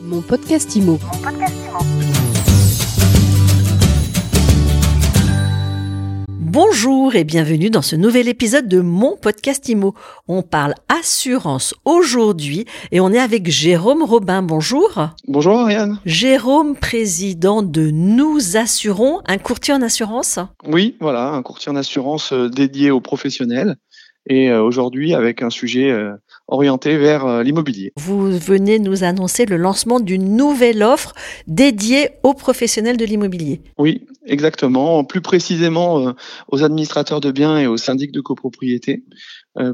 Mon podcast IMO. Bonjour et bienvenue dans ce nouvel épisode de mon podcast IMO. On parle assurance aujourd'hui et on est avec Jérôme Robin. Bonjour. Bonjour Ariane. Jérôme, président de Nous Assurons, un courtier en assurance Oui, voilà, un courtier en assurance euh, dédié aux professionnels et euh, aujourd'hui avec un sujet euh, orienté vers euh, l'immobilier. Vous venez nous annoncer le lancement d'une nouvelle offre dédiée aux professionnels de l'immobilier. Oui, exactement. Plus précisément aux administrateurs de biens et aux syndics de copropriété,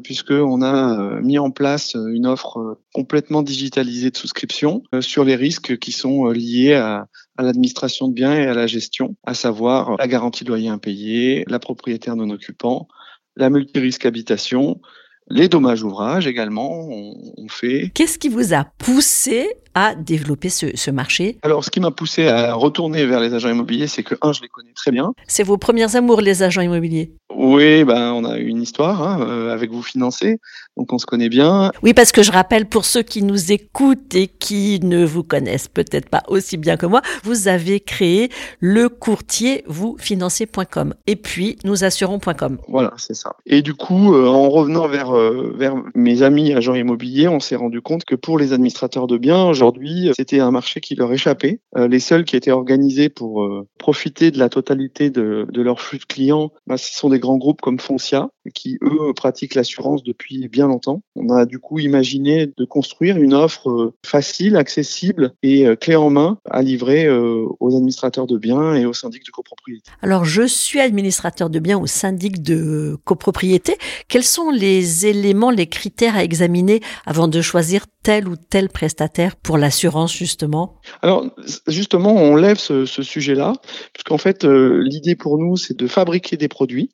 puisqu'on a mis en place une offre complètement digitalisée de souscription sur les risques qui sont liés à, à l'administration de biens et à la gestion, à savoir la garantie de loyer impayé, la propriétaire non occupant, la multirisque habitation, les dommages ouvrages également, on, on fait. Qu'est-ce qui vous a poussé à développer ce, ce marché Alors, ce qui m'a poussé à retourner vers les agents immobiliers, c'est que, un, je les connais très bien. C'est vos premiers amours, les agents immobiliers? Oui, ben, on a une histoire hein, euh, avec vous financés, donc on se connaît bien. Oui, parce que je rappelle pour ceux qui nous écoutent et qui ne vous connaissent peut-être pas aussi bien que moi, vous avez créé le courtier vousfinancez.com et puis nous assurons.com. Voilà, c'est ça. Et du coup, euh, en revenant vers, euh, vers mes amis agents immobiliers, on s'est rendu compte que pour les administrateurs de biens, aujourd'hui, c'était un marché qui leur échappait. Euh, les seuls qui étaient organisés pour euh, profiter de la totalité de, de leur flux de clients, bah, ce sont des grands groupes comme Foncia, qui eux pratiquent l'assurance depuis bien longtemps. On a du coup imaginé de construire une offre euh, facile, accessible et clé en main à livrer aux administrateurs de biens et aux syndics de copropriété. Alors, je suis administrateur de biens au syndic de copropriété. Quels sont les éléments, les critères à examiner avant de choisir tel ou tel prestataire pour l'assurance, justement? Alors, justement, on lève ce, sujet-là, puisqu'en fait, euh, l'idée pour nous, c'est de fabriquer des produits,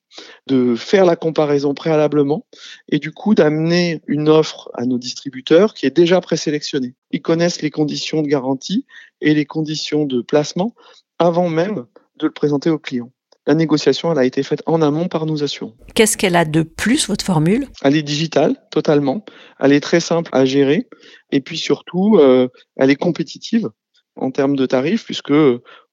de faire la comparaison préalablement, et du coup, d'amener une offre à nos distributeurs qui est déjà présélectionnée. Ils connaissent les conditions de garantie et les conditions de placement avant même de le présenter au client. La négociation, elle a été faite en amont par nous assurons. Qu'est-ce qu'elle a de plus, votre formule? Elle est digitale, totalement. Elle est très simple à gérer. Et puis surtout, euh, elle est compétitive en termes de tarifs, puisque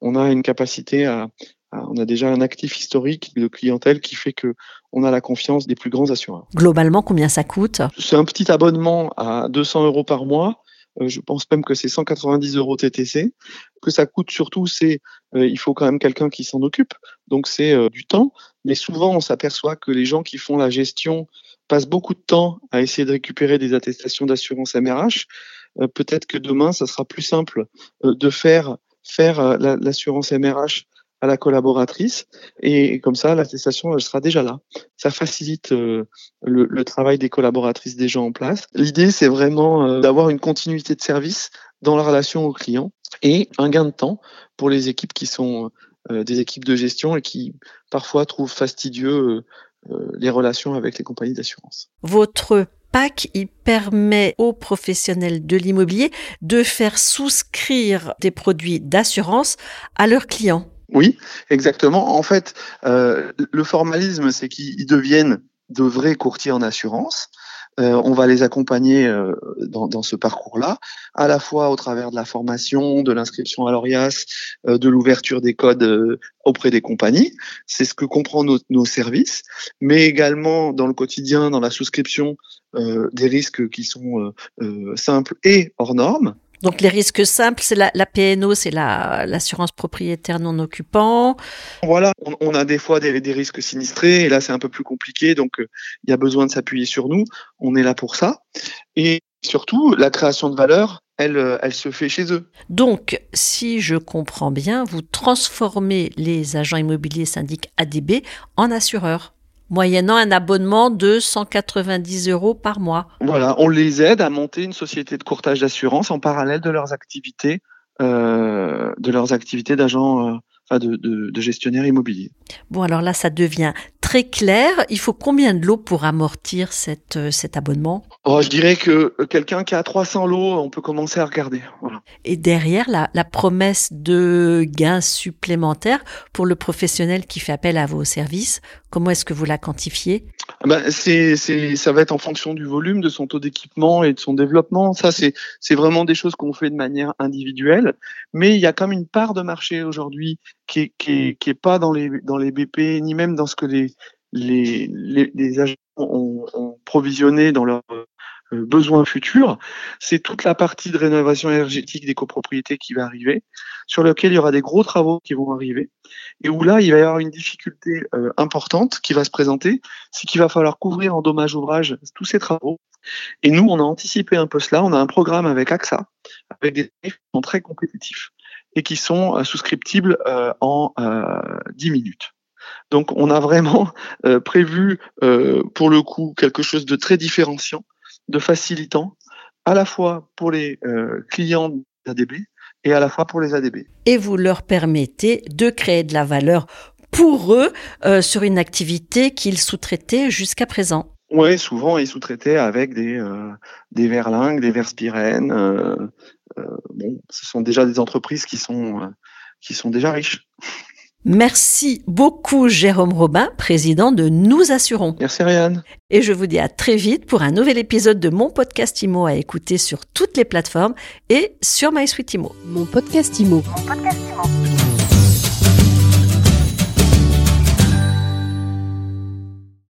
on a une capacité à, à- on a déjà un actif historique de clientèle qui fait que on a la confiance des plus grands assureurs. Globalement, combien ça coûte? C'est un petit abonnement à 200 euros par mois. Euh, je pense même que c'est 190 euros TTC. Que ça coûte surtout, c'est euh, il faut quand même quelqu'un qui s'en occupe. Donc c'est euh, du temps. Mais souvent, on s'aperçoit que les gens qui font la gestion passent beaucoup de temps à essayer de récupérer des attestations d'assurance MRH. Peut-être que demain, ça sera plus simple de faire faire la- l'assurance MRH à la collaboratrice et comme ça l'attestation elle sera déjà là. Ça facilite euh, le, travail des collaboratrices déjà en place. L'idée c'est vraiment euh, d'avoir une continuité de service dans la relation au client et un gain de temps pour les équipes qui sont euh, des équipes de gestion et qui parfois trouvent fastidieux les relations avec les compagnies d'assurance. Votre PAC, il permet aux professionnels de l'immobilier de faire souscrire des produits d'assurance à leurs clients. Oui, exactement. En fait, euh, le formalisme, c'est qu'ils deviennent de vrais courtiers en assurance. Euh, on va les accompagner euh, dans, ce parcours-là, à la fois au travers de la formation, de l'inscription à l'ORIAS, de l'ouverture des codes auprès des compagnies. C'est ce que comprend nos, nos services, mais également dans le quotidien, dans la souscription des risques qui sont simples et hors normes. Donc les risques simples, c'est la, la PNO, c'est la- l'assurance propriétaire non occupant. Voilà, on, on a des fois des, des risques sinistrés et là c'est un peu plus compliqué, donc euh, il y a besoin de s'appuyer sur nous. On est là pour ça. Et surtout, la création de valeur, elle, euh, elle se fait chez eux. Donc, si je comprends bien, vous transformez les agents immobiliers syndics ADB en assureurs, moyennant un abonnement de 190 euros par mois. Voilà, on les aide à monter une société de courtage d'assurance en parallèle de leurs activités, euh, de leurs activités d'agents, euh, enfin de, de, de gestionnaires immobiliers. Bon, alors là, ça devient très clair. Il faut combien de lots pour amortir cette, euh, cet abonnement? Oh, je dirais que quelqu'un qui a 300 lots, on peut commencer à regarder. Voilà. Et derrière, la, la promesse de gains supplémentaires pour le professionnel qui fait appel à vos services, Comment est-ce que vous la quantifiez? Ah ben, c'est, c'est, ça va être en fonction du volume, de son taux d'équipement et de son développement. Ça, c'est, c'est vraiment des choses qu'on fait de manière individuelle. Mais il y a comme une part de marché aujourd'hui qui est, qui est, qui est pas dans les, dans les BP, ni même dans ce que les, les, les, les agents ont, ont provisionné dans leur besoins futurs, c'est toute la partie de rénovation énergétique des copropriétés qui va arriver, sur lequel il y aura des gros travaux qui vont arriver, et où là, il va y avoir une difficulté euh, importante qui va se présenter, c'est qu'il va falloir couvrir en dommages ouvrages tous ces travaux. Et nous, on a anticipé un peu cela, on a un programme avec AXA, avec des tarifs qui sont très compétitifs et qui sont euh, souscriptibles en 10 minutes. Donc on a vraiment prévu pour le coup quelque chose de très différenciant de facilitant à la fois pour les euh, clients d'ADB et à la fois pour les ADB. Et vous leur permettez de créer de la valeur pour eux euh, sur une activité qu'ils sous-traitaient jusqu'à présent. Oui, souvent ils sous-traitaient avec des euh, des verlingues, des verspirènes. bon, ce sont déjà des entreprises qui sont qui sont déjà riches. Merci beaucoup Jérôme Robin, président de Nous Assurons. Merci Ryan. Et je vous dis à très vite pour un nouvel épisode de mon podcast IMO à écouter sur toutes les plateformes et sur MySuite IMO. Mon podcast IMO. Mon podcast IMO.